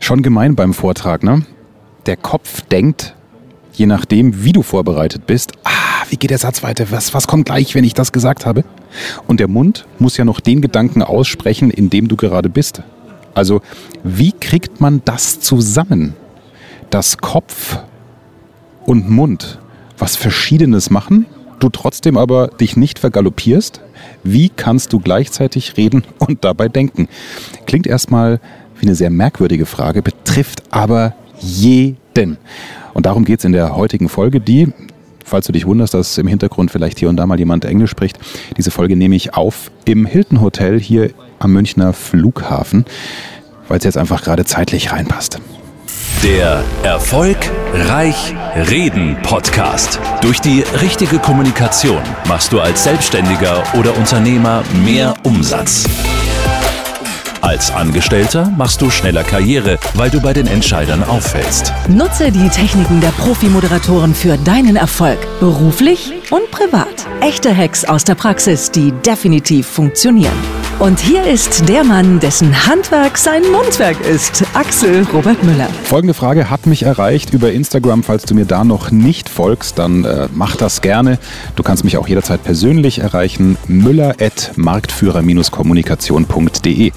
Schon gemein beim Vortrag, ne? Der Kopf denkt, je nachdem, wie du vorbereitet bist, ah, wie geht der Satz weiter? Was, was kommt gleich, wenn ich das gesagt habe? Und der Mund muss ja noch den Gedanken aussprechen, in dem du gerade bist. Also, wie kriegt man das zusammen? Dass Kopf und Mund was Verschiedenes machen, du trotzdem aber dich nicht vergaloppierst? Wie kannst du gleichzeitig reden und dabei denken? Klingt erstmal wie eine sehr merkwürdige Frage, betrifft aber jeden. Und darum geht es in der heutigen Folge, die, falls du dich wunderst, dass im Hintergrund vielleicht hier und da mal jemand Englisch spricht, diese Folge nehme ich auf im Hilton Hotel hier am Münchner Flughafen, weil es jetzt einfach gerade zeitlich reinpasst. Der Erfolg Reich Reden Podcast. Durch die richtige Kommunikation machst du als Selbstständiger oder Unternehmer mehr Umsatz. Als Angestellter machst du schneller Karriere, weil du bei den Entscheidern auffällst. Nutze die Techniken der Profi-Moderatoren für deinen Erfolg, beruflich und privat. Echte Hacks aus der Praxis, die definitiv funktionieren. Und hier ist der Mann, dessen Handwerk sein Mundwerk ist, Axel Robert Müller. Folgende Frage hat mich erreicht über Instagram. Falls du mir da noch nicht folgst, dann äh, mach das gerne. Du kannst mich auch jederzeit persönlich erreichen. müller.marktführer-kommunikation.de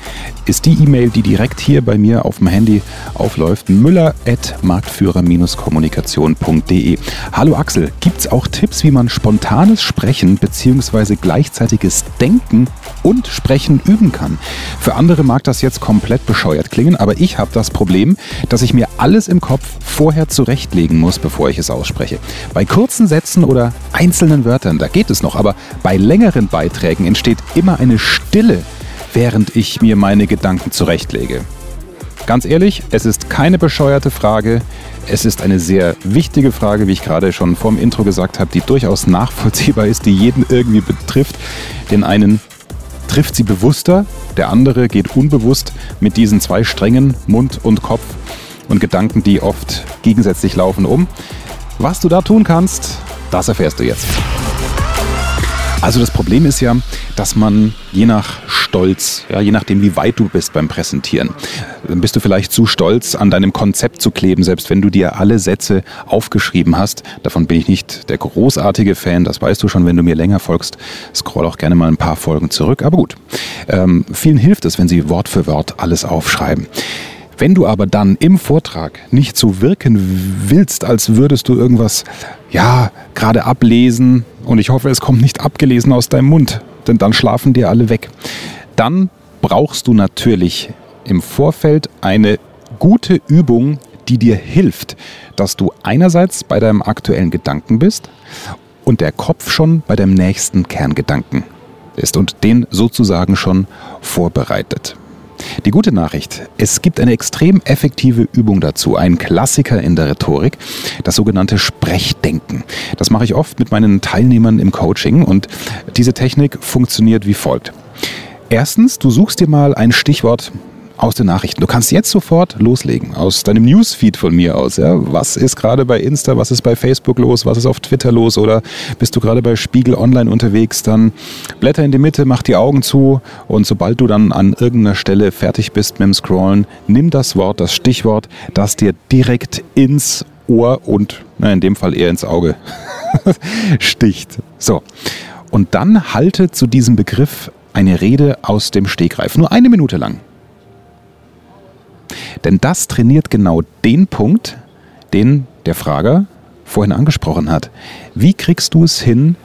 ist die E-Mail, die direkt hier bei mir auf dem Handy aufläuft. müller.marktführer-kommunikation.de Hallo Axel, gibt es auch Tipps, wie man spontanes Sprechen bzw. gleichzeitiges Denken und Sprechen üben kann. Für andere mag das jetzt komplett bescheuert klingen, aber ich habe das Problem, dass ich mir alles im Kopf vorher zurechtlegen muss, bevor ich es ausspreche. Bei kurzen Sätzen oder einzelnen Wörtern, da geht es noch, aber bei längeren Beiträgen entsteht immer eine Stille, während ich mir meine Gedanken zurechtlege. Ganz ehrlich, es ist keine bescheuerte Frage. Es ist eine sehr wichtige Frage, wie ich gerade schon vorm Intro gesagt habe, die durchaus nachvollziehbar ist, die jeden irgendwie betrifft. Den einen trifft sie bewusster, der andere geht unbewusst mit diesen zwei Strängen, Mund und Kopf und Gedanken, die oft gegensätzlich laufen, um. Was du da tun kannst, das erfährst du jetzt. Also das Problem ist ja, dass man je nach Stolz, ja, je nachdem wie weit du bist beim Präsentieren, dann bist du vielleicht zu stolz, an deinem Konzept zu kleben, selbst wenn du dir alle Sätze aufgeschrieben hast. Davon bin ich nicht der großartige Fan, das weißt du schon, wenn du mir länger folgst. Scroll auch gerne mal ein paar Folgen zurück, aber gut. Ähm, vielen hilft es, wenn sie Wort für Wort alles aufschreiben. Wenn du aber dann im Vortrag nicht so wirken willst, als würdest du irgendwas, ja, gerade ablesen, und ich hoffe, es kommt nicht abgelesen aus deinem Mund, denn dann schlafen dir alle weg, dann brauchst du natürlich im Vorfeld eine gute Übung, die dir hilft, dass du einerseits bei deinem aktuellen Gedanken bist und der Kopf schon bei deinem nächsten Kerngedanken ist und den sozusagen schon vorbereitet. Die gute Nachricht, es gibt eine extrem effektive Übung dazu, ein Klassiker in der Rhetorik, das sogenannte Sprechdenken. Das mache ich oft mit meinen Teilnehmern im Coaching und diese Technik funktioniert wie folgt. Erstens, du suchst dir mal ein Stichwort, aus den Nachrichten. Du kannst jetzt sofort loslegen, aus deinem Newsfeed von mir aus. Ja? Was ist gerade bei Insta, was ist bei Facebook los, was ist auf Twitter los oder bist du gerade bei Spiegel Online unterwegs, dann blätter in die Mitte, mach die Augen zu und sobald du dann an irgendeiner Stelle fertig bist mit dem Scrollen, nimm das Wort, das Stichwort, das dir direkt ins Ohr und na, in dem Fall eher ins Auge sticht. So. Und dann halte zu diesem Begriff eine Rede aus dem Stegreif. Nur eine Minute lang. Denn das trainiert genau den Punkt, den der Frager vorhin angesprochen hat. Wie kriegst du es hin,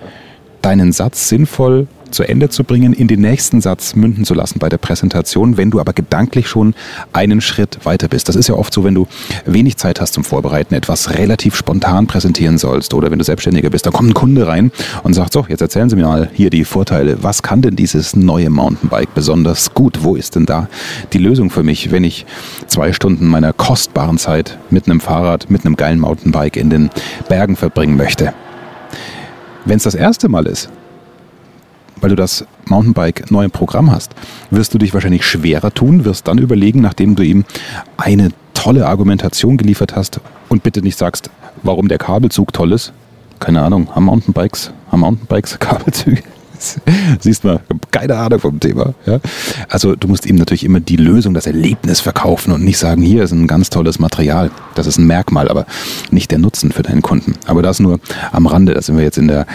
deinen Satz sinnvoll zu Ende zu bringen, in den nächsten Satz münden zu lassen bei der Präsentation, wenn du aber gedanklich schon einen Schritt weiter bist. Das ist ja oft so, wenn du wenig Zeit hast zum Vorbereiten, etwas relativ spontan präsentieren sollst oder wenn du Selbstständiger bist, dann kommt ein Kunde rein und sagt, so, jetzt erzählen Sie mir mal hier die Vorteile. Was kann denn dieses neue Mountainbike besonders gut? Wo ist denn da die Lösung für mich, wenn ich zwei Stunden meiner kostbaren Zeit mit einem Fahrrad, mit einem geilen Mountainbike in den Bergen verbringen möchte? Wenn es das erste Mal ist, weil du das Mountainbike neu im Programm hast, wirst du dich wahrscheinlich schwerer tun, wirst dann überlegen, nachdem du ihm eine tolle Argumentation geliefert hast und bitte nicht sagst, warum der Kabelzug toll ist. Keine Ahnung, haben Mountainbikes, haben Mountainbikes Kabelzüge? Siehst mal, keine Ahnung vom Thema. Ja? Also du musst ihm natürlich immer die Lösung, das Erlebnis verkaufen und nicht sagen, hier ist ein ganz tolles Material. Das ist ein Merkmal, aber nicht der Nutzen für deinen Kunden. Aber das nur am Rande. Da sind wir jetzt in der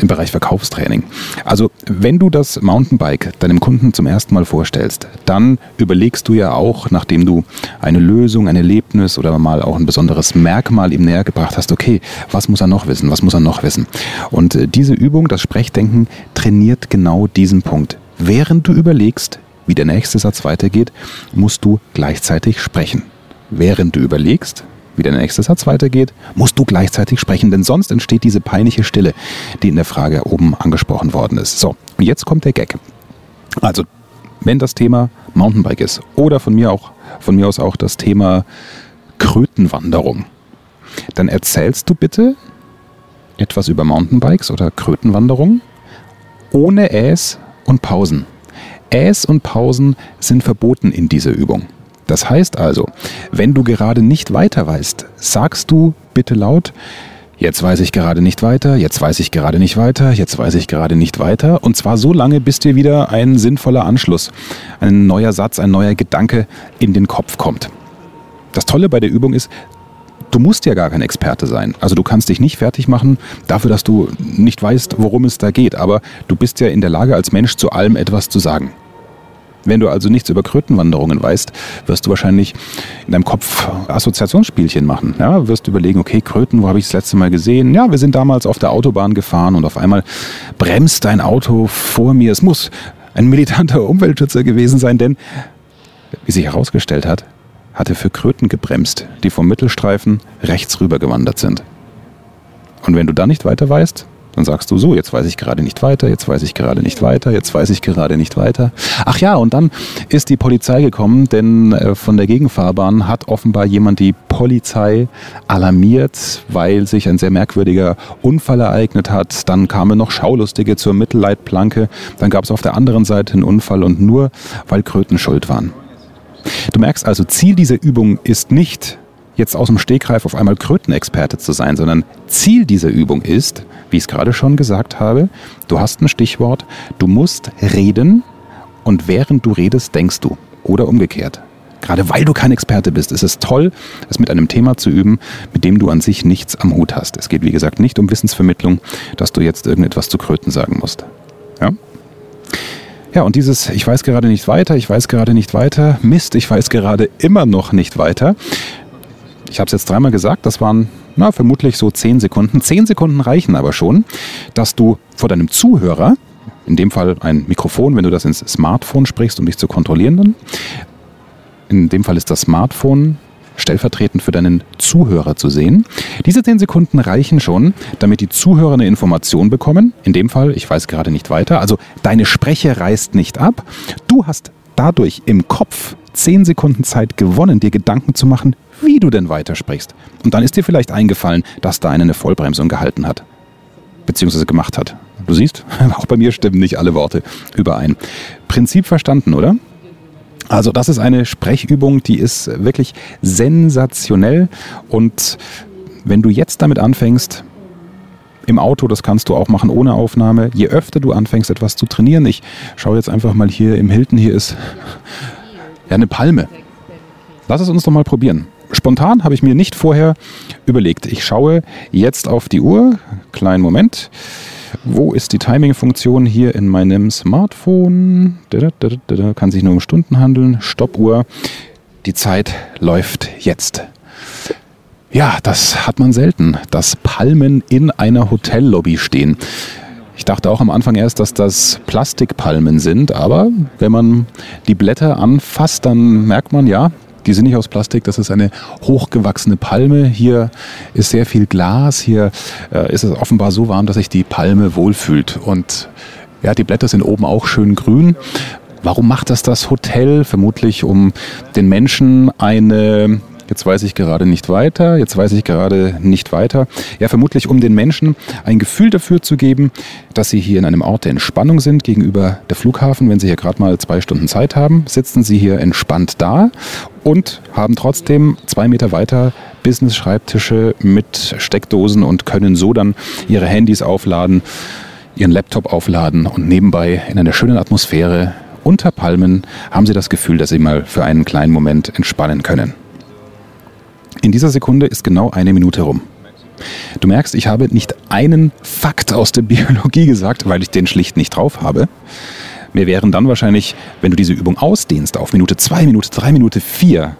im Bereich Verkaufstraining. Also wenn du das Mountainbike deinem Kunden zum ersten Mal vorstellst, dann überlegst du ja auch, nachdem du eine Lösung, ein Erlebnis oder mal auch ein besonderes Merkmal ihm näher gebracht hast, okay, was muss er noch wissen, was muss er noch wissen? Und äh, diese Übung, das Sprechdenken, trainiert genau diesen Punkt. Während du überlegst, wie der nächste Satz weitergeht, musst du gleichzeitig sprechen. Während du überlegst, wie der nächste Satz weitergeht, musst du gleichzeitig sprechen, denn sonst entsteht diese peinliche Stille, die in der Frage oben angesprochen worden ist. So, und jetzt kommt der Gag. Also, wenn das Thema Mountainbike ist oder von mir, auch, von mir aus auch das Thema Krötenwanderung, dann erzählst du bitte etwas über Mountainbikes oder Krötenwanderung ohne Äs und Pausen. Äs und Pausen sind verboten in dieser Übung. Das heißt also, wenn du gerade nicht weiter weißt, sagst du bitte laut, jetzt weiß ich gerade nicht weiter, jetzt weiß ich gerade nicht weiter, jetzt weiß ich gerade nicht weiter. Und zwar so lange, bis dir wieder ein sinnvoller Anschluss, ein neuer Satz, ein neuer Gedanke in den Kopf kommt. Das Tolle bei der Übung ist, du musst ja gar kein Experte sein. Also du kannst dich nicht fertig machen dafür, dass du nicht weißt, worum es da geht. Aber du bist ja in der Lage, als Mensch zu allem etwas zu sagen. Wenn du also nichts über Krötenwanderungen weißt, wirst du wahrscheinlich in deinem Kopf Assoziationsspielchen machen. Ja, wirst du überlegen, okay, Kröten, wo habe ich das letzte Mal gesehen? Ja, wir sind damals auf der Autobahn gefahren und auf einmal bremst ein Auto vor mir. Es muss ein militanter Umweltschützer gewesen sein, denn, wie sich herausgestellt hat, hat er für Kröten gebremst, die vom Mittelstreifen rechts rüber gewandert sind. Und wenn du da nicht weiter weißt, dann sagst du so, jetzt weiß ich gerade nicht weiter, jetzt weiß ich gerade nicht weiter, jetzt weiß ich gerade nicht weiter. Ach ja, und dann ist die Polizei gekommen, denn äh, von der Gegenfahrbahn hat offenbar jemand die Polizei alarmiert, weil sich ein sehr merkwürdiger Unfall ereignet hat. Dann kamen noch Schaulustige zur Mittelleitplanke. Dann gab es auf der anderen Seite einen Unfall und nur weil Kröten schuld waren. Du merkst also, Ziel dieser Übung ist nicht, jetzt aus dem Stegreif auf einmal Krötenexperte zu sein, sondern Ziel dieser Übung ist, wie ich es gerade schon gesagt habe, du hast ein Stichwort, du musst reden und während du redest, denkst du. Oder umgekehrt. Gerade weil du kein Experte bist, ist es toll, es mit einem Thema zu üben, mit dem du an sich nichts am Hut hast. Es geht, wie gesagt, nicht um Wissensvermittlung, dass du jetzt irgendetwas zu Kröten sagen musst. Ja? Ja, und dieses, ich weiß gerade nicht weiter, ich weiß gerade nicht weiter, Mist, ich weiß gerade immer noch nicht weiter. Ich habe es jetzt dreimal gesagt, das waren na, vermutlich so zehn Sekunden. Zehn Sekunden reichen aber schon, dass du vor deinem Zuhörer, in dem Fall ein Mikrofon, wenn du das ins Smartphone sprichst, um dich zu kontrollieren, dann, in dem Fall ist das Smartphone stellvertretend für deinen Zuhörer zu sehen. Diese zehn Sekunden reichen schon, damit die Zuhörer eine Information bekommen. In dem Fall, ich weiß gerade nicht weiter, also deine Spreche reißt nicht ab. Du hast dadurch im Kopf zehn Sekunden Zeit gewonnen, dir Gedanken zu machen, wie du denn weitersprichst. Und dann ist dir vielleicht eingefallen, dass da eine Vollbremsung gehalten hat. Beziehungsweise gemacht hat. Du siehst, auch bei mir stimmen nicht alle Worte überein. Prinzip verstanden, oder? Also das ist eine Sprechübung, die ist wirklich sensationell. Und wenn du jetzt damit anfängst, im Auto, das kannst du auch machen ohne Aufnahme. Je öfter du anfängst, etwas zu trainieren, ich schaue jetzt einfach mal hier im Hilton, hier ist ja eine Palme. Lass es uns doch mal probieren spontan habe ich mir nicht vorher überlegt. Ich schaue jetzt auf die Uhr. Kleinen Moment. Wo ist die Timing-Funktion hier in meinem Smartphone? Kann sich nur um Stunden handeln. Stoppuhr. Die Zeit läuft jetzt. Ja, das hat man selten, dass Palmen in einer Hotellobby stehen. Ich dachte auch am Anfang erst, dass das Plastikpalmen sind, aber wenn man die Blätter anfasst, dann merkt man, ja, die sind nicht aus Plastik, das ist eine hochgewachsene Palme. Hier ist sehr viel Glas, hier äh, ist es offenbar so warm, dass sich die Palme wohlfühlt. Und ja, die Blätter sind oben auch schön grün. Warum macht das das Hotel? Vermutlich, um den Menschen eine Jetzt weiß ich gerade nicht weiter, jetzt weiß ich gerade nicht weiter. Ja, vermutlich um den Menschen ein Gefühl dafür zu geben, dass sie hier in einem Ort der Entspannung sind gegenüber der Flughafen. Wenn sie hier gerade mal zwei Stunden Zeit haben, sitzen sie hier entspannt da und haben trotzdem zwei Meter weiter Business-Schreibtische mit Steckdosen und können so dann ihre Handys aufladen ihren Laptop aufladen und nebenbei in einer schönen Atmosphäre unter Palmen haben sie das Gefühl, dass sie mal für einen kleinen Moment entspannen können. In dieser Sekunde ist genau eine Minute rum. Du merkst, ich habe nicht einen Fakt aus der Biologie gesagt, weil ich den schlicht nicht drauf habe. Mir wären dann wahrscheinlich, wenn du diese Übung ausdehnst auf Minute 2, Minute 3, Minute 4,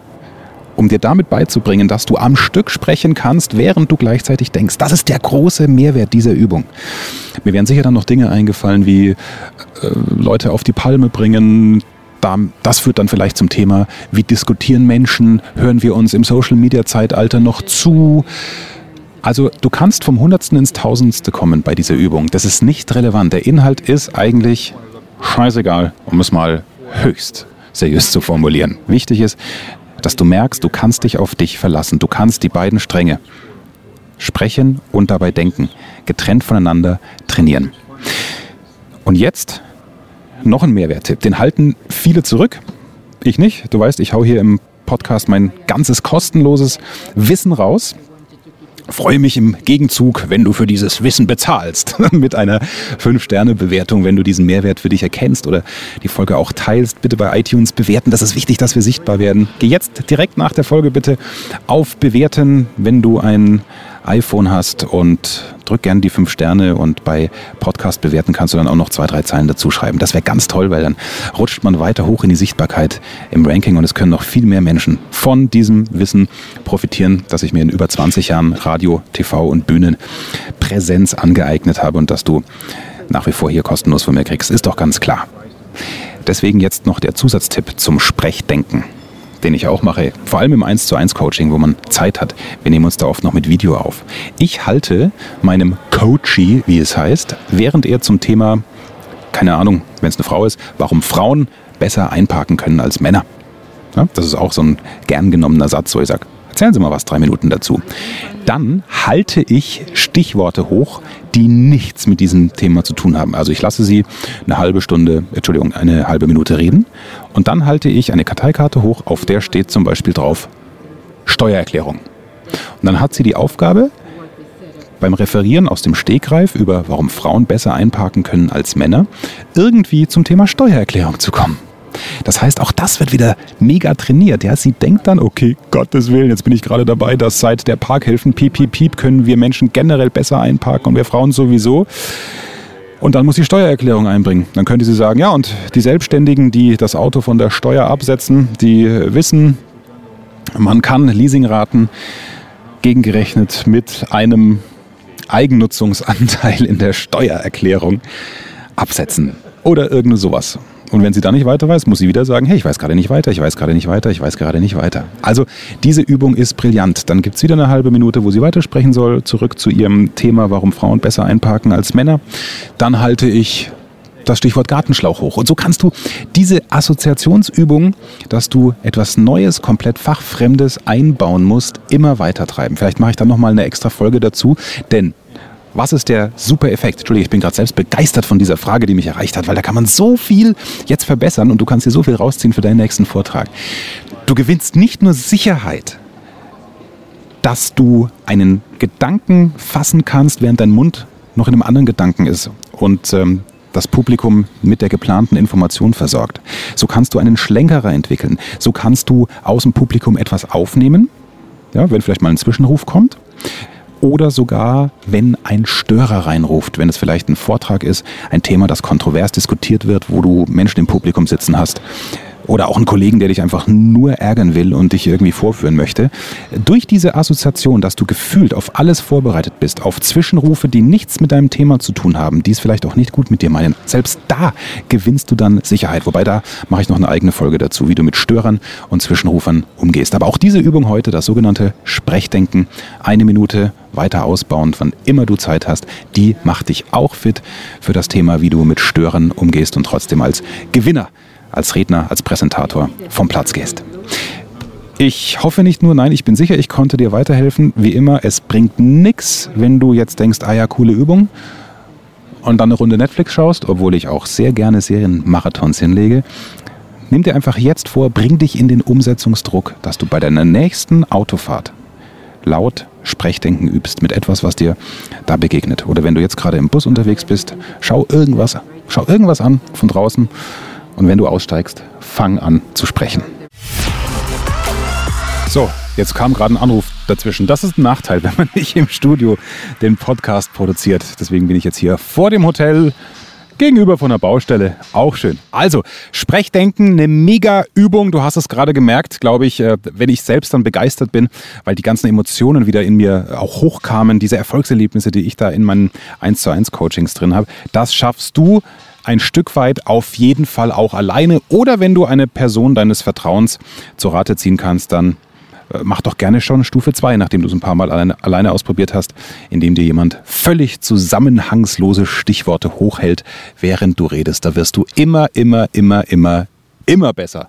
um dir damit beizubringen, dass du am Stück sprechen kannst, während du gleichzeitig denkst. Das ist der große Mehrwert dieser Übung. Mir wären sicher dann noch Dinge eingefallen wie äh, Leute auf die Palme bringen, das führt dann vielleicht zum Thema, wie diskutieren Menschen, hören wir uns im Social-Media-Zeitalter noch zu. Also du kannst vom Hundertsten ins Tausendste kommen bei dieser Übung. Das ist nicht relevant. Der Inhalt ist eigentlich scheißegal, um es mal höchst seriös zu formulieren. Wichtig ist, dass du merkst, du kannst dich auf dich verlassen. Du kannst die beiden Stränge sprechen und dabei denken, getrennt voneinander trainieren. Und jetzt noch ein Mehrwerttipp. Den halten viele zurück. Ich nicht. Du weißt, ich hau hier im Podcast mein ganzes kostenloses Wissen raus freue mich im Gegenzug, wenn du für dieses Wissen bezahlst. Mit einer 5-Sterne-Bewertung, wenn du diesen Mehrwert für dich erkennst oder die Folge auch teilst. Bitte bei iTunes bewerten. Das ist wichtig, dass wir sichtbar werden. Geh jetzt direkt nach der Folge bitte auf Bewerten, wenn du ein iPhone hast und drück gerne die fünf Sterne und bei Podcast bewerten kannst du dann auch noch zwei, drei Zeilen dazu schreiben. Das wäre ganz toll, weil dann rutscht man weiter hoch in die Sichtbarkeit im Ranking und es können noch viel mehr Menschen von diesem Wissen profitieren, das ich mir in über 20 Jahren Radio, TV und Bühnenpräsenz angeeignet habe und dass du nach wie vor hier kostenlos von mir kriegst, ist doch ganz klar. Deswegen jetzt noch der Zusatztipp zum Sprechdenken den ich auch mache, vor allem im 1 zu 1 Coaching, wo man Zeit hat. Wir nehmen uns da oft noch mit Video auf. Ich halte meinem Coachie, wie es heißt, während er zum Thema, keine Ahnung, wenn es eine Frau ist, warum Frauen besser einparken können als Männer. Ja, das ist auch so ein gern genommener Satz, wo ich sage, erzählen Sie mal was, drei Minuten dazu. Dann halte ich Stichworte hoch, die nichts mit diesem Thema zu tun haben. Also ich lasse Sie eine halbe Stunde, Entschuldigung, eine halbe Minute reden und dann halte ich eine Karteikarte hoch, auf der steht zum Beispiel drauf Steuererklärung. Und dann hat sie die Aufgabe, beim Referieren aus dem Stegreif über, warum Frauen besser einparken können als Männer, irgendwie zum Thema Steuererklärung zu kommen. Das heißt, auch das wird wieder mega trainiert. Ja? Sie denkt dann, okay, Gottes Willen, jetzt bin ich gerade dabei, dass seit der Parkhilfen piep, piep, piep können wir Menschen generell besser einparken und wir Frauen sowieso. Und dann muss sie Steuererklärung einbringen. Dann könnte sie sagen, ja, und die Selbstständigen, die das Auto von der Steuer absetzen, die wissen, man kann Leasingraten gegengerechnet mit einem Eigennutzungsanteil in der Steuererklärung absetzen. Oder irgende sowas. Und wenn sie dann nicht weiter weiß, muss sie wieder sagen, hey, ich weiß gerade nicht weiter, ich weiß gerade nicht weiter, ich weiß gerade nicht weiter. Also diese Übung ist brillant. Dann gibt es wieder eine halbe Minute, wo sie weitersprechen soll, zurück zu ihrem Thema, warum Frauen besser einparken als Männer. Dann halte ich das Stichwort Gartenschlauch hoch. Und so kannst du diese Assoziationsübung, dass du etwas Neues, komplett Fachfremdes einbauen musst, immer weiter treiben. Vielleicht mache ich dann nochmal eine extra Folge dazu, denn was ist der super Effekt? Entschuldigung, ich bin gerade selbst begeistert von dieser Frage, die mich erreicht hat, weil da kann man so viel jetzt verbessern und du kannst dir so viel rausziehen für deinen nächsten Vortrag. Du gewinnst nicht nur Sicherheit, dass du einen Gedanken fassen kannst, während dein Mund noch in einem anderen Gedanken ist und ähm, das Publikum mit der geplanten Information versorgt. So kannst du einen Schlenkerer entwickeln. So kannst du aus dem Publikum etwas aufnehmen, ja, wenn vielleicht mal ein Zwischenruf kommt oder sogar, wenn ein Störer reinruft, wenn es vielleicht ein Vortrag ist, ein Thema, das kontrovers diskutiert wird, wo du Menschen im Publikum sitzen hast oder auch einen Kollegen, der dich einfach nur ärgern will und dich irgendwie vorführen möchte. Durch diese Assoziation, dass du gefühlt auf alles vorbereitet bist, auf Zwischenrufe, die nichts mit deinem Thema zu tun haben, die es vielleicht auch nicht gut mit dir meinen, selbst da gewinnst du dann Sicherheit. Wobei da mache ich noch eine eigene Folge dazu, wie du mit Störern und Zwischenrufern umgehst. Aber auch diese Übung heute, das sogenannte Sprechdenken, eine Minute weiter ausbauen, wann immer du Zeit hast, die macht dich auch fit für das Thema, wie du mit Störern umgehst und trotzdem als Gewinner als Redner, als Präsentator vom Platz gehst. Ich hoffe nicht nur, nein, ich bin sicher, ich konnte dir weiterhelfen. Wie immer, es bringt nichts, wenn du jetzt denkst, ah ja, coole Übung und dann eine Runde Netflix schaust, obwohl ich auch sehr gerne Serienmarathons hinlege. Nimm dir einfach jetzt vor, bring dich in den Umsetzungsdruck, dass du bei deiner nächsten Autofahrt laut Sprechdenken übst mit etwas, was dir da begegnet. Oder wenn du jetzt gerade im Bus unterwegs bist, schau irgendwas, schau irgendwas an von draußen und wenn du aussteigst, fang an zu sprechen. So, jetzt kam gerade ein Anruf dazwischen. Das ist ein Nachteil, wenn man nicht im Studio den Podcast produziert. Deswegen bin ich jetzt hier vor dem Hotel gegenüber von der Baustelle. Auch schön. Also, Sprechdenken, eine mega Übung. Du hast es gerade gemerkt, glaube ich, äh, wenn ich selbst dann begeistert bin, weil die ganzen Emotionen wieder in mir auch hochkamen, diese Erfolgserlebnisse, die ich da in meinen 1 zu 1 Coachings drin habe. Das schaffst du ein Stück weit auf jeden Fall auch alleine. Oder wenn du eine Person deines Vertrauens zur Rate ziehen kannst, dann äh, mach doch gerne schon Stufe 2, nachdem du es ein paar Mal alleine, alleine ausprobiert hast, indem dir jemand völlig zusammenhangslose Stichworte hochhält, während du redest. Da wirst du immer, immer, immer, immer, immer besser.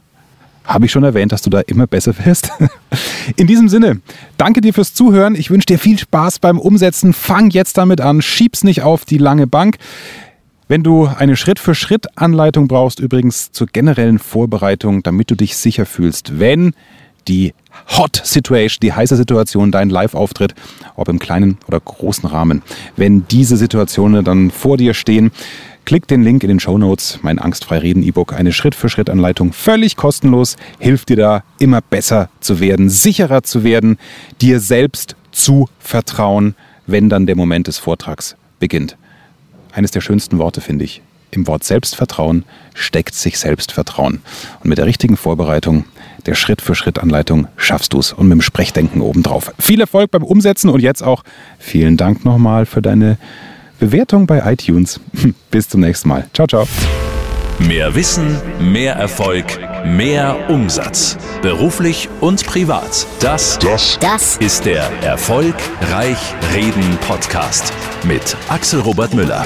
Habe ich schon erwähnt, dass du da immer besser wirst? In diesem Sinne, danke dir fürs Zuhören. Ich wünsche dir viel Spaß beim Umsetzen. Fang jetzt damit an. Schieb's nicht auf die lange Bank. Wenn du eine Schritt-für-Schritt-Anleitung brauchst, übrigens zur generellen Vorbereitung, damit du dich sicher fühlst, wenn die Hot Situation, die heiße Situation, dein Live-Auftritt, ob im kleinen oder großen Rahmen. Wenn diese Situationen dann vor dir stehen, klick den Link in den Show Notes, mein Angstfrei Reden E-Book, eine Schritt-für-Schritt-Anleitung, völlig kostenlos, hilft dir da immer besser zu werden, sicherer zu werden, dir selbst zu vertrauen, wenn dann der Moment des Vortrags beginnt. Eines der schönsten Worte finde ich. Im Wort Selbstvertrauen steckt sich Selbstvertrauen. Und mit der richtigen Vorbereitung der Schritt-für-Schritt-Anleitung schaffst du es und mit dem Sprechdenken obendrauf. Viel Erfolg beim Umsetzen und jetzt auch vielen Dank nochmal für deine Bewertung bei iTunes. Bis zum nächsten Mal. Ciao, ciao. Mehr Wissen, mehr Erfolg, mehr Umsatz. Beruflich und privat. Das, das, das ist der Erfolgreich Reden Podcast mit Axel Robert Müller.